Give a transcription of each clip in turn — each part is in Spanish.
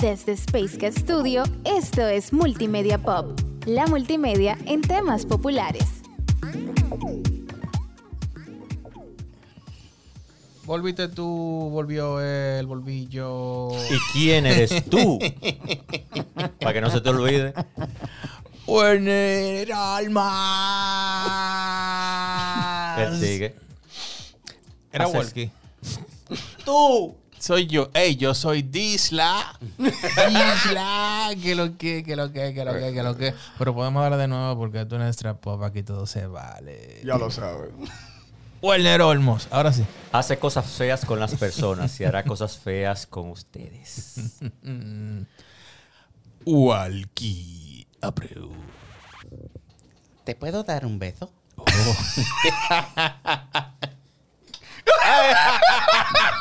Desde Space Studio, esto es Multimedia Pop, la multimedia en temas populares. Volviste tú, volvió él, volví yo. ¿Y quién eres tú? Para que no se te olvide. Werner Alma. Él sigue. Era Wolky. Tú. Soy yo. Ey, yo soy Disla. Disla. Que lo que, que lo que, que lo que, que lo que. Pero podemos hablar de nuevo porque tú eres nuestra pop, aquí todo se vale. Ya lo sabes. Werner Olmos. Ahora sí. Hace cosas feas con las personas y hará cosas feas con ustedes. Walkie Abreu. ¿Te puedo dar un beso?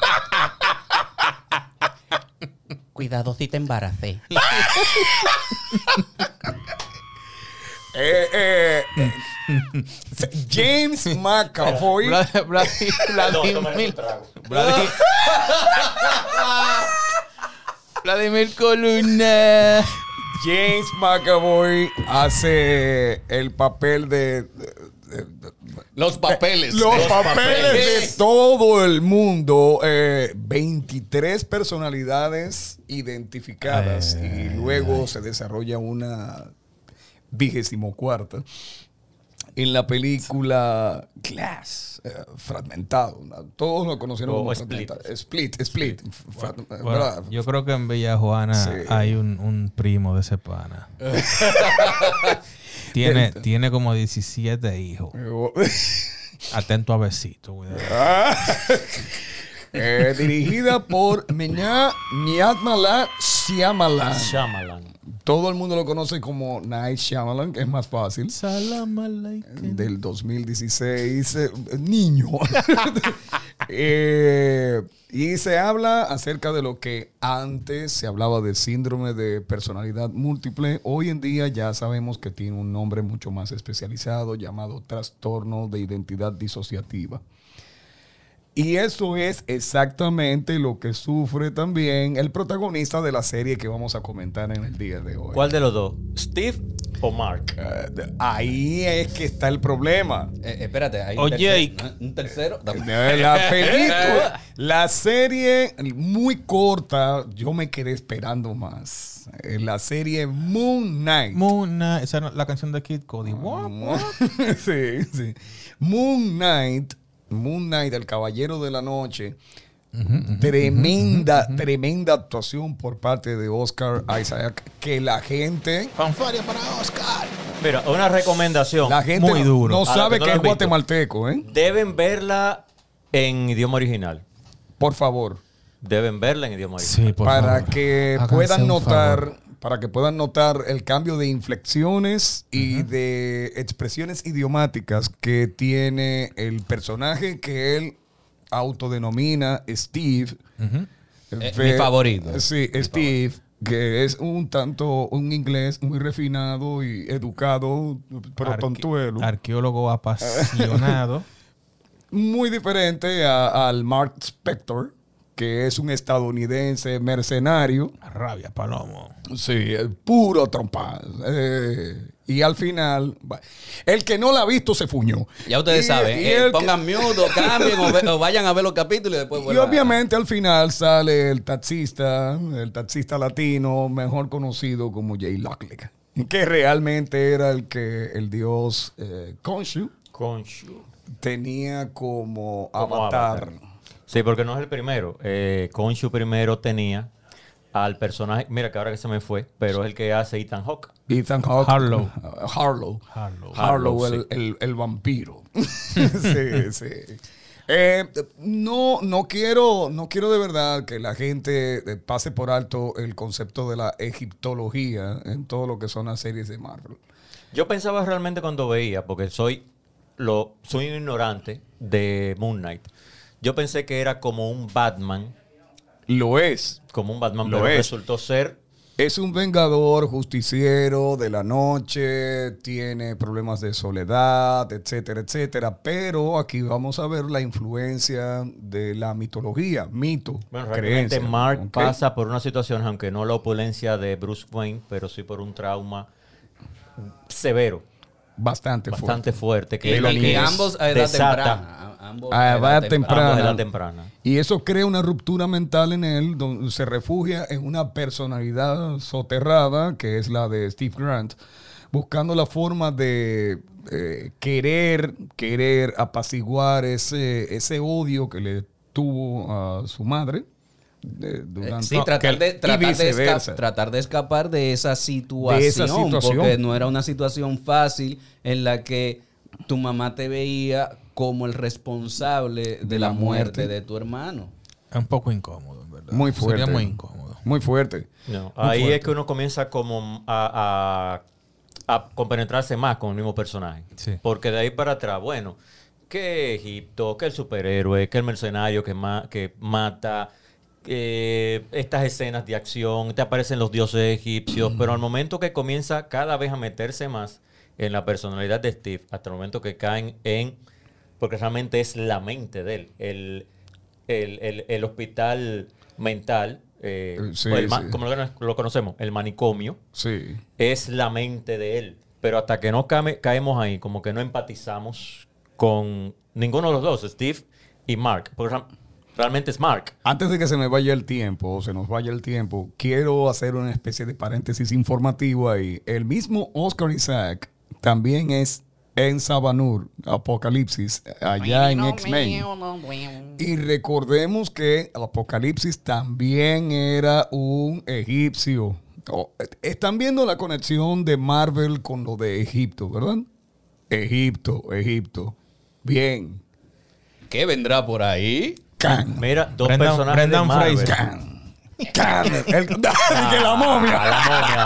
Cuidado si te embaracé. Eh, eh, eh, James McAvoy. Vlad- Vlad- Vladimir. Vladimir. James McAvoy hace el papel de- Los papeles. los, papeles, de todo el mundo. eh, 23 personalidades identificadas y luego se desarrolla una vigésimo cuarta. En la película Glass, eh, fragmentado. ¿no? Todos lo conocieron como Split. fragmentado. Split, Split. Yo creo que en Villa Juana Sí. hay un, un primo de ese pana. tiene, tiene como 17 hijos. Atento a besito, cuidado. Eh, dirigida por Menya Nyatmala Shyamalan. Shyamalan. Todo el mundo lo conoce como Night Shyamalan, que es más fácil. Salam. Del 2016, eh, niño. Eh, y se habla acerca de lo que antes se hablaba de síndrome de personalidad múltiple. Hoy en día ya sabemos que tiene un nombre mucho más especializado llamado trastorno de identidad disociativa. Y eso es exactamente lo que sufre también el protagonista de la serie que vamos a comentar en el día de hoy. ¿Cuál de los dos? ¿Steve o Mark? Eh, ahí es que está el problema. Eh, espérate, hay un tercero. Un tercero. De La película, la serie muy corta, yo me quedé esperando más. Eh, La serie Moon Knight. Moon Knight, esa no- la canción de Kid Cody. What? sí, sí. Moon Knight, Moon Knight, el caballero de la noche. tremenda, tremenda actuación por parte de Oscar Isaac. Que la gente, Fanfaria para Oscar. Mira, una recomendación. la gente Muy no- duro. no sabe que no que lo es visto. guatemalteco, ¿eh? Deben verla en idioma original. Por favor. Deben verla en idioma original. Sí, por para favor. que Háganse puedan un notar favor. Para que puedan notar el cambio de inflexiones y de expresiones idiomáticas que tiene el personaje que él autodenomina Steve. Eh, mi favorito. Sí, Steve, que es un tanto un inglés muy refinado y educado, pero Arque- tontuelo. Arqueólogo apasionado. muy diferente a- al Mark Spector, que es un estadounidense mercenario. Rabia, palomo. Sí, el puro trompa. Eh, y al final, el que no la ha visto se fuñó. Ya ustedes Y- saben. y eh, el que- pongan mute o cambien o, ve- o vayan a ver los capítulos y después y vuelvan a- obviamente al final sale el taxista, el taxista latino, mejor conocido como Jay Locklick, que realmente era el que el dios eh, Khonshu Khonshu. tenía como, Como avatar. avatar. Sí, porque no es el primero. Eh, Khonshu primero tenía al personaje, mira que ahora que se me fue, pero es el que hace Ethan Hawke. Ethan Hawke. Harlow. Harlow. Harlow. Harlow, Harlow, el, sí. el- el vampiro. sí, sí. Eh, no, no quiero, no quiero de verdad que la gente eh, pase por alto el concepto de la egiptología en todo lo que son las series de Marvel. Yo pensaba realmente cuando veía, porque soy lo soy un ignorante de Moon Knight. Yo pensé que era como un Batman, Lo es. como un Batman, Lo pero es. resultó ser Es un vengador justiciero de la noche, tiene problemas de soledad, etcétera, etcétera. Pero aquí vamos a ver la influencia de la mitología, mito, Bueno, realmente creencia, Mark pasa por una situación, aunque no la opulencia de Bruce Wayne, pero sí por un trauma severo, bastante, bastante fuerte, que, la y que ambos a edad desata- temprana. Ambos A edad tem- temprana. ambos a edad temprana. Y eso crea una ruptura mental en él, donde se refugia en una personalidad soterrada, que es la de Steve Grant, buscando la forma de eh, querer, querer apaciguar ese, ese odio que le tuvo a su madre. de- durante- Sí, tratar que- de, tratar, de viceversa. esca- tratar de escapar de esa situación, De esa situación. Porque no era una situación fácil en la que tu mamá te veía como el responsable de, la, la muerte. muerte. de tu hermano. Es un poco incómodo, en ¿verdad? Muy fuerte. Sería muy incómodo. Muy fuerte. No, Muy ahí fuerte. es que uno comienza como a, a, a compenetrarse más con el mismo personaje. Sí. Porque de ahí para atrás, bueno, que Egipto, que el superhéroe, que el mercenario que, ma- que mata, eh, estas escenas de acción, te aparecen los dioses egipcios, pero al momento que comienza cada vez a meterse más en la personalidad de Steve, hasta el momento que caen en, porque realmente es la mente de él, el, el, el- el hospital mental, eh, Eh, sí, el sí. como lo, lo conocemos, el manicomio, Sí. es la mente de él. Pero hasta que no caemos ahí, como que no empatizamos con ninguno de los dos, Steve y Mark. Porque realmente es Mark. Antes de que se me vaya el tiempo, o se nos vaya el tiempo, quiero hacer una especie de paréntesis informativo ahí. El mismo Oscar Isaac también es en Sabanur, Apocalipsis, allá en X-Men. Y recordemos que Apocalipsis también era un egipcio. Oh, están viendo la conexión de Marvel con lo de Egipto, ¿verdad? Egipto, Egipto. Bien. ¿Qué vendrá por ahí? Can. Mira, dos Brendan- personajes Brendan de Marvel. Can. Can. El, que la momia. La momia.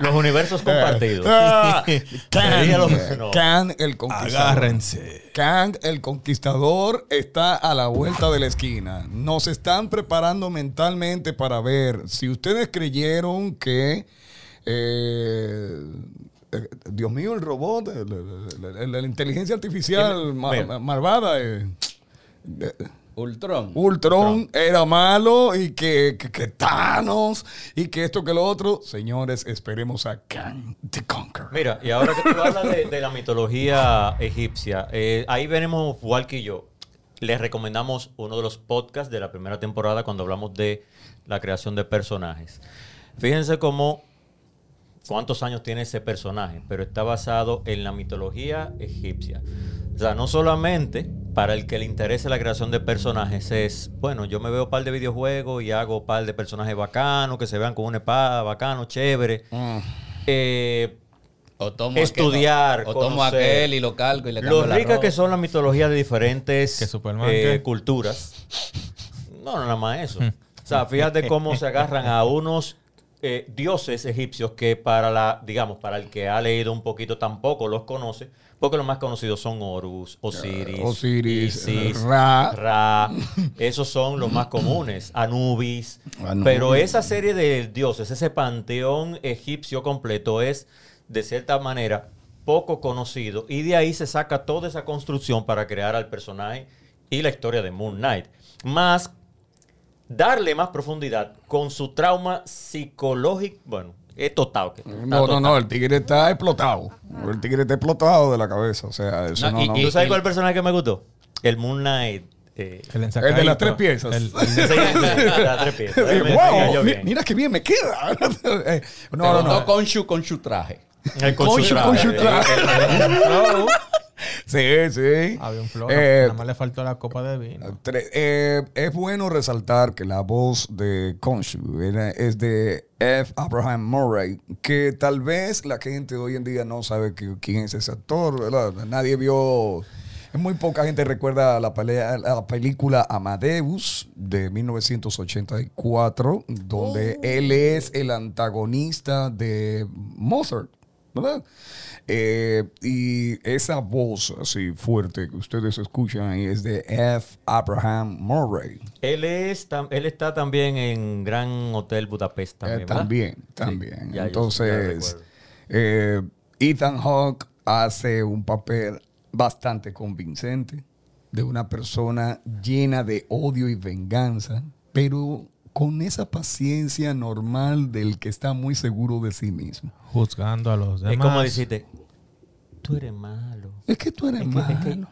Los universos compartidos. Ah, Kang, no. Kang el conquistador. Agárrense. Kang el conquistador está a la vuelta de la esquina. Nos están preparando mentalmente para ver si ustedes creyeron que eh, eh, Dios mío, el robot, la inteligencia artificial malvada, eh, eh, Ultron. Ultron era malo y que, que, que Thanos y que esto que lo otro. Señores, esperemos a Kang the Conqueror. Mira, y ahora que tú hablas de, de la mitología egipcia, eh, ahí venimos Walkie y yo. Les recomendamos uno de los podcasts de la primera temporada cuando hablamos de la creación de personajes. Fíjense cómo cuántos años tiene ese personaje, pero está basado en la mitología egipcia. O sea, no solamente para el que le interese la creación de personajes es, bueno, yo me veo par de videojuegos y hago par de personajes bacanos, que se vean con una espada bacano, chévere. Eh, O tomo Estudiar, aquel, o tomo conocer. aquel y lo calco y le cambio lo ropa. que son las mitologías de diferentes eh, culturas. No, no, nada más eso. O sea, fíjate cómo se agarran a unos eh, dioses egipcios que para la, digamos, para el que ha leído un poquito tampoco los conoce, porque los más conocidos son Horus, Osiris, Osiris, Isis, Ra. Ra. Esos son los más comunes. Anubis. Anubis. Pero esa serie de dioses, ese panteón egipcio completo es, de cierta manera, poco conocido. Y de ahí se saca toda esa construcción para crear al personaje y la historia de Moon Knight. Más darle más profundidad con su trauma psicológico. Bueno, es total. que- está No, no, no, el tigre está explotado. El tigre está explotado de la cabeza. O sea, eso No, no, y- no. y- ¿Tú sabes cuál es el personaje que me gustó? El Moon Knight. eh, El, El de las tres piezas. El- ese- las tres piezas. Sí, wow, mi- mira qué bien me queda. Eh, Te no, no, no. con su, con su traje. El Con su- traje. con su traje. No. Sí, sí. Había un flow. Eh, nada más le faltó la copa de vino. Eh, es bueno resaltar que la voz de Khonshu era- es de F. Abraham Murray, que tal vez la gente hoy en día no sabe que- quién es ese actor, ¿verdad? Nadie vio... Muy poca gente recuerda la, pelea- la película Amadeus de 1984, donde él es el antagonista de Mozart. ¿verdad? Eh, y esa voz así fuerte que ustedes escuchan ahí es de F. Abraham Murray. Él, es, tam- él está también en Gran Hotel Budapest Eh, también, también, Sí, también. Entonces, eh, Ethan Hawke hace un papel bastante convincente de una persona llena de odio y venganza, pero con esa paciencia normal del que está muy seguro de sí mismo. Juzgando a los demás. Es como decirte, tú eres malo. Es que tú eres Es que- es que- malo.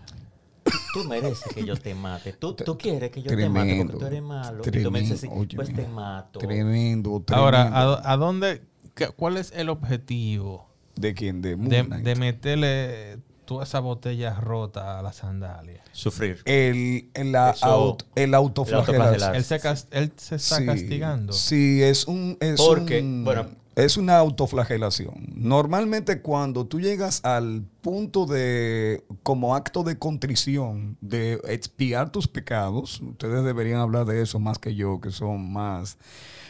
Tú, mereces que yo te mate. Tú, tú quieres que yo te mate Tremendo. porque tú eres malo. y tú me dices, Tremendo, pues te mato. Tremendo, tremendo. Ahora, ¿a, a dónde, qué- cuál es el objetivo ¿De quién? De de, meterle toda esa botella rota a la sandalia? Sufrir. el, el, la Eso- aut- el autoflagelar. Él se, cas- él se está Sí, castigando. Sí, es un. Es Porque, un- bueno. Es una autoflagelación. Normalmente cuando tú llegas al punto de, como acto de contrición, de expiar tus pecados, ustedes deberían hablar de eso más que yo, que son más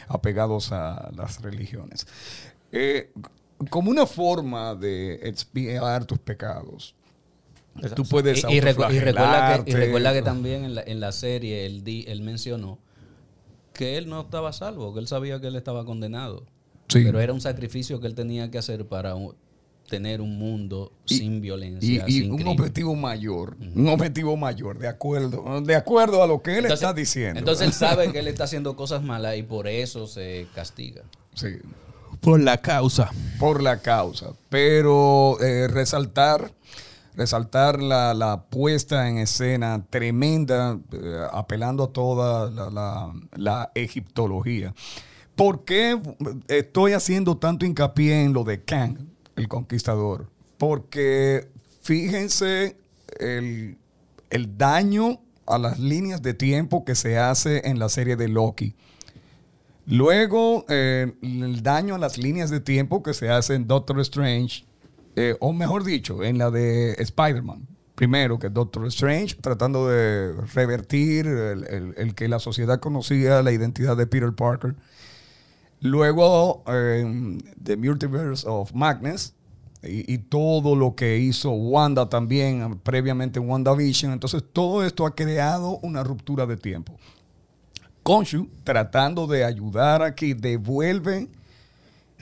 apegados a las religiones. Eh, como una forma de expiar tus pecados, tú puedes Y, y recu- y recuerda que, y recuerda que también en la, en la serie él, di- él mencionó que él no estaba salvo, que él sabía que él estaba condenado. Sí. Pero era un sacrificio que él tenía que hacer para un- tener un mundo Y- sin y, violencia, y sin un crimen. objetivo mayor, un objetivo mayor, de acuerdo, de acuerdo a lo que él Entonces- está diciendo. Entonces él sabe que él está haciendo cosas malas y por eso se castiga. Sí, Por la causa. por la causa. Pero eh, resaltar, resaltar la, la puesta en escena tremenda, eh, apelando a toda la, la- la egiptología. ¿Por qué estoy haciendo tanto hincapié en lo de Kang, el conquistador? Porque fíjense el, el daño a las líneas de tiempo que se hace en la serie de Loki. Luego, eh, el daño a las líneas de tiempo que se hace en Doctor Strange, eh, o mejor dicho, en la de Spider-Man. Primero, que Doctor Strange, tratando de revertir el, el- el que la sociedad conocía la identidad de Peter Parker. Luego, eh, The Multiverse of Madness, y, todo lo que hizo Wanda también, previamente en WandaVision. Entonces, todo esto ha creado una ruptura de tiempo. Konshu, tratando de ayudar aquí, devuelve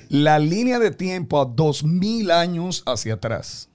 la línea de tiempo a 2000 años hacia atrás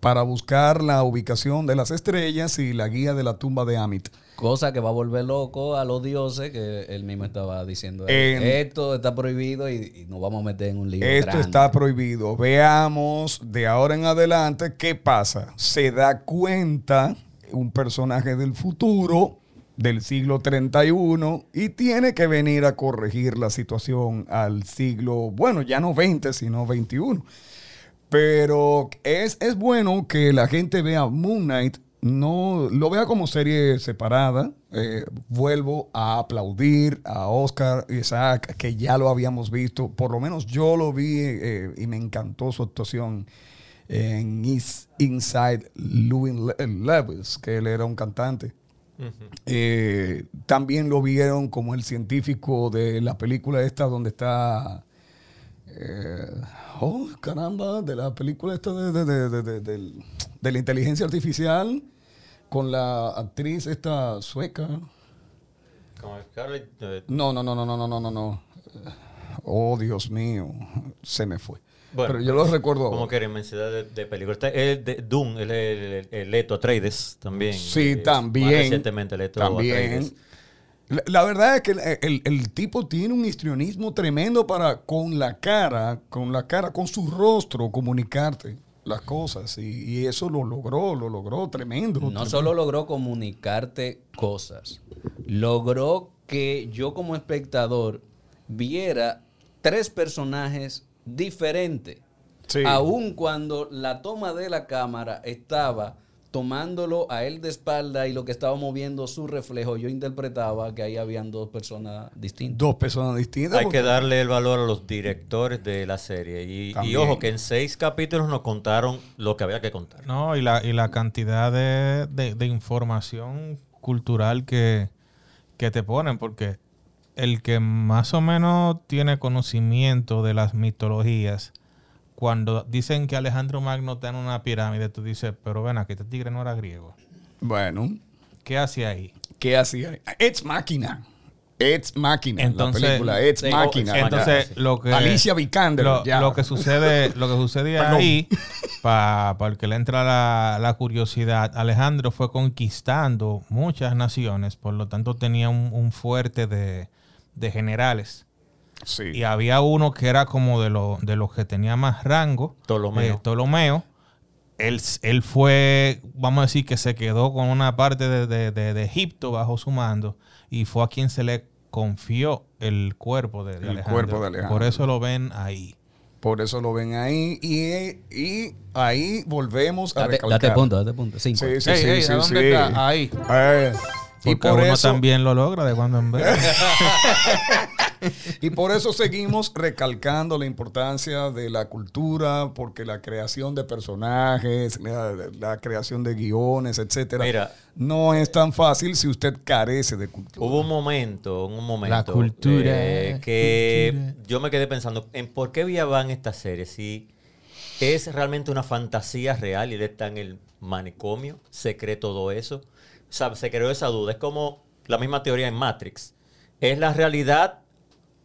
para buscar la ubicación de las estrellas y la guía de la tumba de Amit. Cosa que va a volver loco a los dioses que él mismo estaba diciendo. En- Esto está prohibido y, y nos vamos a meter en un lío. Esto grande". está prohibido. Veamos de ahora en adelante qué pasa. Se da cuenta un personaje del futuro, del siglo 31, y tiene que venir a corregir la situación al siglo, bueno, ya no 20, sino 21. Pero es, es bueno que la gente vea Moon Knight, no lo vea como serie separada. Eh, vuelvo a aplaudir a Oscar Isaac, que ya lo habíamos visto. Por lo menos yo lo vi eh, y me encantó su actuación en Inside Louis Le- Lewis, que él era un cantante. Eh, también lo vieron como el científico de la película esta donde está... eh, oh, caramba, de la película esta de- de- de- del- de la inteligencia artificial con la actriz esta sueca. Con Scarlett. Eh, no, no, no, no, no, no, no, no. Oh, Dios mío, se me fue. Bueno, pero yo lo recuerdo. Como que era inmensidad de, de películas. el de Doom, el, el, el Leto Atreides también. Sí, eh, también. recientemente Leto también. Atreides. La, la, verdad es que el, el, tipo tiene un histrionismo tremendo para con la cara, con la cara, con su rostro comunicarte las cosas. Y, y eso lo logró, lo logró tremendo. No tremendo. solo logró comunicarte cosas, logró que yo como espectador viera tres personajes diferentes. Sí. Aun cuando la toma de la cámara estaba tomándolo a él de espalda y lo que estaba moviendo su reflejo, yo interpretaba que ahí habían dos personas distintas. Dos personas distintas. Hay porque- que darle el valor a los directores de la serie. Y, ojo, que en seis capítulos nos contaron lo que había que contar. No, y la, y la cantidad de, de- de información cultural que, que te ponen, porque el que más o menos tiene conocimiento de las mitologías, cuando dicen que Alejandro Magno está en una pirámide, tú dices, pero ven aquí, este tigre no era griego. Bueno, ¿Qué hacía ahí? ¿qué hacía? It's Máquina. It's Máquina. Entonces- la película It's Sí, Máquina. Entonces, lo que Alicia Vikander, lo, que sucede, lo que sucede ahí, para el que le entra la, la curiosidad, Alejandro fue conquistando muchas naciones, por lo tanto tenía un, un fuerte de, de generales. Sí. Y había uno que era como de, lo- de los que tenía más rango, Ptolomeo. eh, Ptolomeo. Él, él fue, vamos a decir, que se quedó con una parte de, de- de- de Egipto bajo su mando y fue a quien se le confió el cuerpo de, de El Alejandro. cuerpo de Alejandro. Por eso lo ven ahí. Por eso lo ven ahí. Y, y ahí volvemos a Date, recalcar. date punto, date punto. Cinco. Sí, sí, sí, sí, ¿a dónde sí. está? Ahí. Eh, y Porque por uno eso, también lo logra de cuando en vez. y por eso seguimos recalcando la importancia de la cultura, porque la creación de personajes, la, la creación de guiones, etcétera, Mira. no es tan fácil si usted carece de cultura. Hubo un momento, un momento. La cultura, eh, que cultura. yo me quedé pensando en por qué viaban esta serie. Si es realmente una fantasía real y él está en el manicomio, se cree todo eso. O sea, se creó esa duda. Es como la misma teoría en Matrix. ¿Es la realidad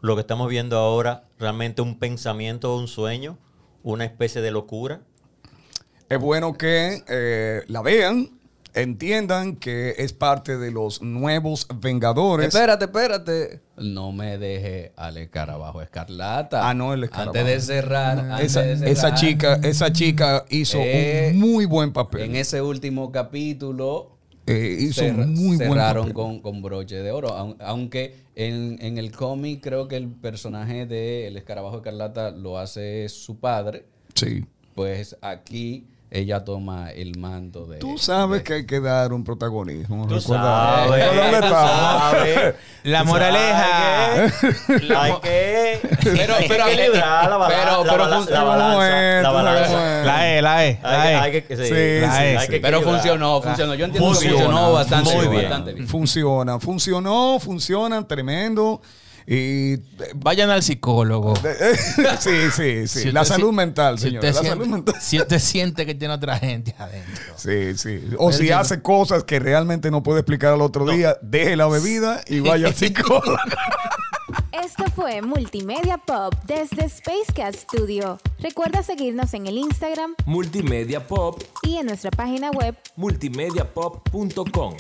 lo que estamos viendo ahora realmente un pensamiento o un sueño? ¿Una especie de locura? Es bueno que eh, la vean, entiendan que es parte de los nuevos Vengadores. Espérate, espérate. No me deje al escarabajo escarlata. Ah, no, el escarabajo. Antes de cerrar. antes Esa, de cerrar, esa chica, esa chica hizo Eh, un muy buen papel. En ese último capítulo. Eh, hizo muy cerraron con, con broche de oro. Aun- Aunque en, en el cómic creo que el personaje de El Escarabajo Escarlata lo hace su padre. Sí. Pues aquí ella toma el mando de. Tú sabes que hay que dar un protagonismo. Tú Recuerda- sabes, ¿Dónde tú está? sabes. La Tú moraleja. que Hay que, Pero- hay que pero- equilibrar la bala- pero- la pero la balanza. La balanza. La E, la E, la Hay E. que- que- sí, la E, que Pero funcionó, funcionó. Yo entiendo que Funciona, funcionó bastante muy bien. bien. Bastante bien. Funciona, funcionó, funcionan tremendo. Y Vayan al psicólogo. sí, sí, sí. Si la salud si- mental, si señor. usted La siente- salud mental. Si usted siente que tiene otra gente adentro. Sí, sí. O si hace cosas que realmente no puede explicar al otro día, deje la bebida y vaya al psicólogo. Esto fue Multimedia Pop desde Spacecast Studio. Recuerda seguirnos en el Instagram Multimedia Pop, y en nuestra página web multimediapop.com.